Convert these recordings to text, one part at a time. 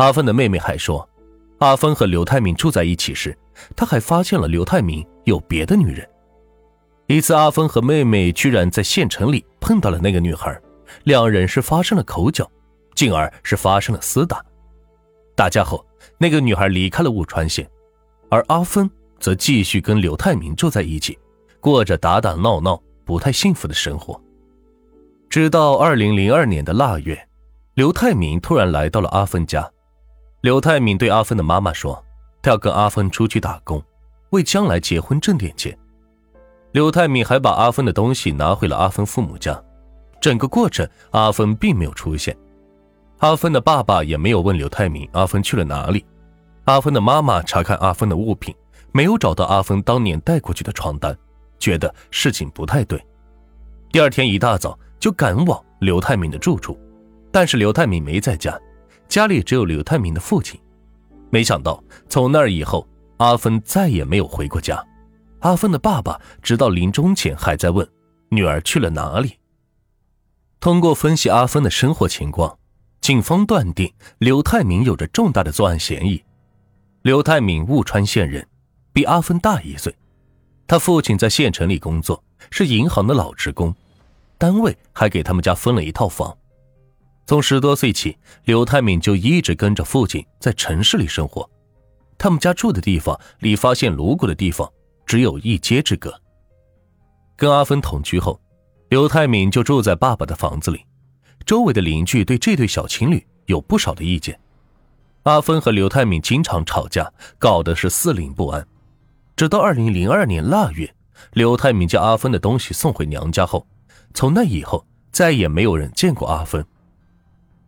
阿芬的妹妹还说，阿芬和刘泰明住在一起时，他还发现了刘泰明有别的女人。一次，阿芬和妹妹居然在县城里碰到了那个女孩，两人是发生了口角，进而是发生了厮打。打架后，那个女孩离开了雾川县，而阿芬则继续跟刘泰明住在一起，过着打打闹闹、不太幸福的生活。直到二零零二年的腊月，刘泰明突然来到了阿芬家。刘泰敏对阿芬的妈妈说：“他要跟阿芬出去打工，为将来结婚挣点钱。”刘泰敏还把阿芬的东西拿回了阿芬父母家，整个过程阿芬并没有出现，阿芬的爸爸也没有问刘泰敏阿芬去了哪里，阿芬的妈妈查看阿芬的物品，没有找到阿芬当年带过去的床单，觉得事情不太对，第二天一大早就赶往刘泰敏的住处，但是刘泰敏没在家，家里只有刘泰明的父亲，没想到从那以后，阿芬再也没有回过家。阿芬的爸爸直到临终前还在问女儿去了哪里。通过分析阿芬的生活情况，警方断定刘泰明有着重大的作案嫌疑。刘泰明雾川县人，比阿芬大一岁。他父亲在县城里工作，是银行的老职工，单位还给他们家分了一套房。从十多岁起，刘泰敏就一直跟着父亲在城市里生活。他们家住的地方离发现颅骨的地方。只有一街之隔。跟阿芬同居后，刘泰敏就住在爸爸的房子里。周围的邻居对这对小情侣有不少的意见。阿芬和刘泰敏经常吵架，搞得是四邻不安。直到二零零二年腊月，刘泰敏将阿芬的东西送回娘家后，从那以后再也没有人见过阿芬。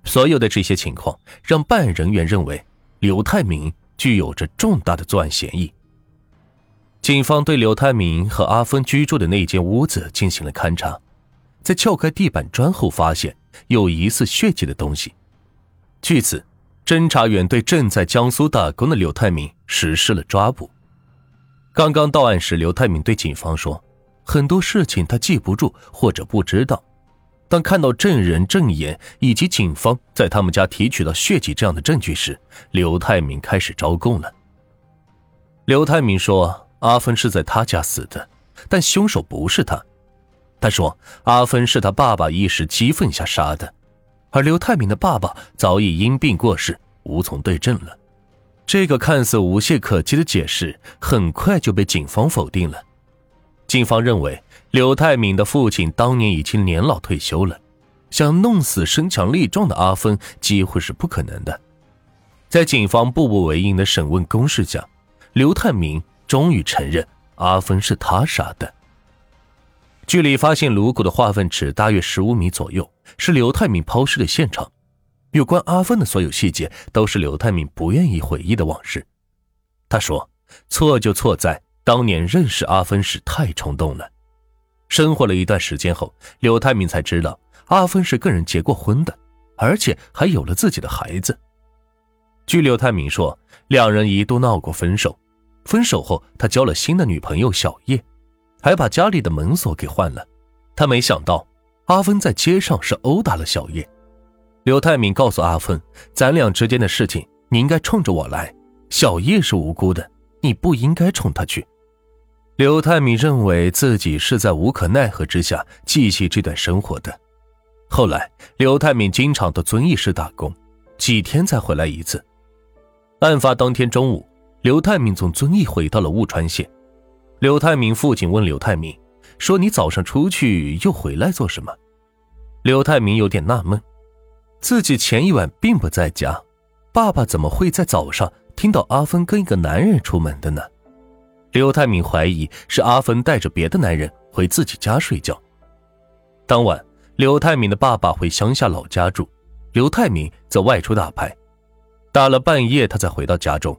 所有的这些情况让办案人员认为刘泰明具有着重大的作案嫌疑。警方对刘泰明和阿芬居住的那间屋子进行了勘查，在撬开地板砖后，发现有疑似血迹的东西。据此，侦查员对正在江苏打工的刘泰明实施了抓捕。刚刚到案时，刘泰明对警方说：“很多事情他记不住或者不知道。”当看到证人证言以及警方在他们家提取到血迹这样的证据时，刘泰明开始招供了。刘泰明说。阿芬是在他家死的，但凶手不是他。他说阿芬是他爸爸一时激愤下杀的，而刘泰明的爸爸早已因病过世，无从对证了。这个看似无懈可击的解释很快就被警方否定了。警方认为刘泰明的父亲当年已经年老退休了，想弄死身强力壮的阿芬几乎是不可能的。在警方步步为营的审问攻势下，刘泰明。终于承认阿芬是他杀的。距离发现颅骨的化粪池大约十五米左右，是刘泰明抛尸的现场。有关阿芬的所有细节，都是刘泰明不愿意回忆的往事。他说：“错就错在当年认识阿芬时太冲动了。”生活了一段时间后，刘泰明才知道阿芬是跟人结过婚的，而且还有了自己的孩子。据刘泰明说，两人一度闹过分手。分手后，他交了新的女朋友小叶，还把家里的门锁给换了。他没想到阿芬在街上是殴打了小叶。刘泰敏告诉阿芬：“咱俩之间的事情，你应该冲着我来。小叶是无辜的，你不应该冲她去。”刘太敏认为自己是在无可奈何之下继续这段生活的。后来，刘太敏经常到遵义市打工，几天才回来一次。案发当天中午。刘太明从遵义回到了雾川县。刘太明父亲问刘太明：“说你早上出去又回来做什么？”刘太明有点纳闷，自己前一晚并不在家，爸爸怎么会在早上听到阿芬跟一个男人出门的呢？刘太明怀疑是阿芬带着别的男人回自己家睡觉。当晚，刘太明的爸爸回乡下老家住，刘太明则外出打牌，打了半夜，他才回到家中。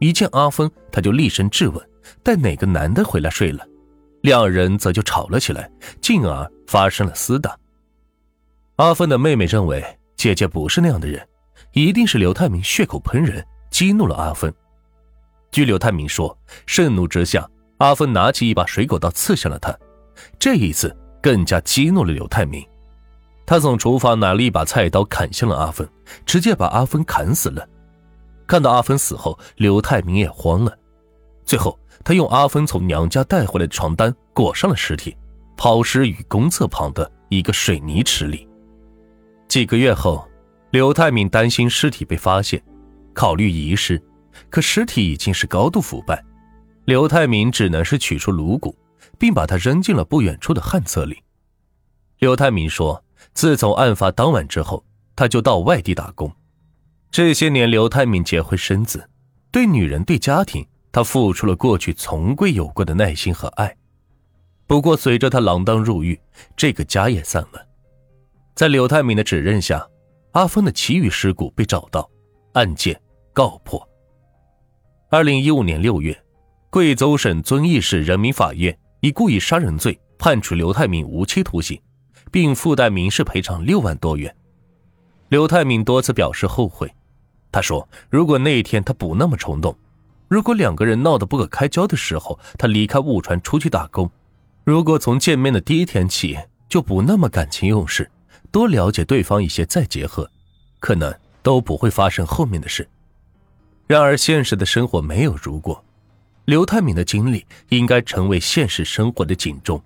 一见阿芬，他就厉声质问：“带哪个男的回来睡了？”两人则就吵了起来，进而发生了厮打。阿芬的妹妹认为姐姐不是那样的人，一定是刘太明血口喷人，激怒了阿芬。据刘泰明说，盛怒之下，阿芬拿起一把水果刀刺向了他。这一次更加激怒了刘泰明，他从厨房拿了一把菜刀砍向了阿芬，直接把阿芬砍死了。看到阿芬死后，刘泰明也慌了。最后，他用阿芬从娘家带回来的床单裹上了尸体，抛尸于公厕旁的一个水泥池里。几个月后，刘泰明担心尸体被发现，考虑遗失，可尸体已经是高度腐败，刘泰明只能是取出颅骨，并把它扔进了不远处的旱厕里。刘泰明说：“自从案发当晚之后，他就到外地打工。这些年，刘泰明结婚生子，对女人、对家庭，他付出了过去从未有过的耐心和爱。不过，随着他锒铛入狱，这个家也散了。在刘泰明的指认下。”阿峰的其余尸骨被找到，案件告破。二零一五年六月，贵州省遵义市人民法院以故意杀人罪判处刘太敏无期徒刑，并附带民事赔偿六万多元。刘太敏多次表示后悔，他说：“如果那一天他不那么冲动，如果两个人闹得不可开交的时候，他离开雾川出去打工，如果从见面的第一天起就不那么感情用事。”多了解对方一些再结合，可能都不会发生后面的事。然而现实的生活没有如果，刘太敏的经历应该成为现实生活的警钟，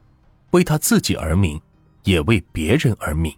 为他自己而鸣，也为别人而鸣。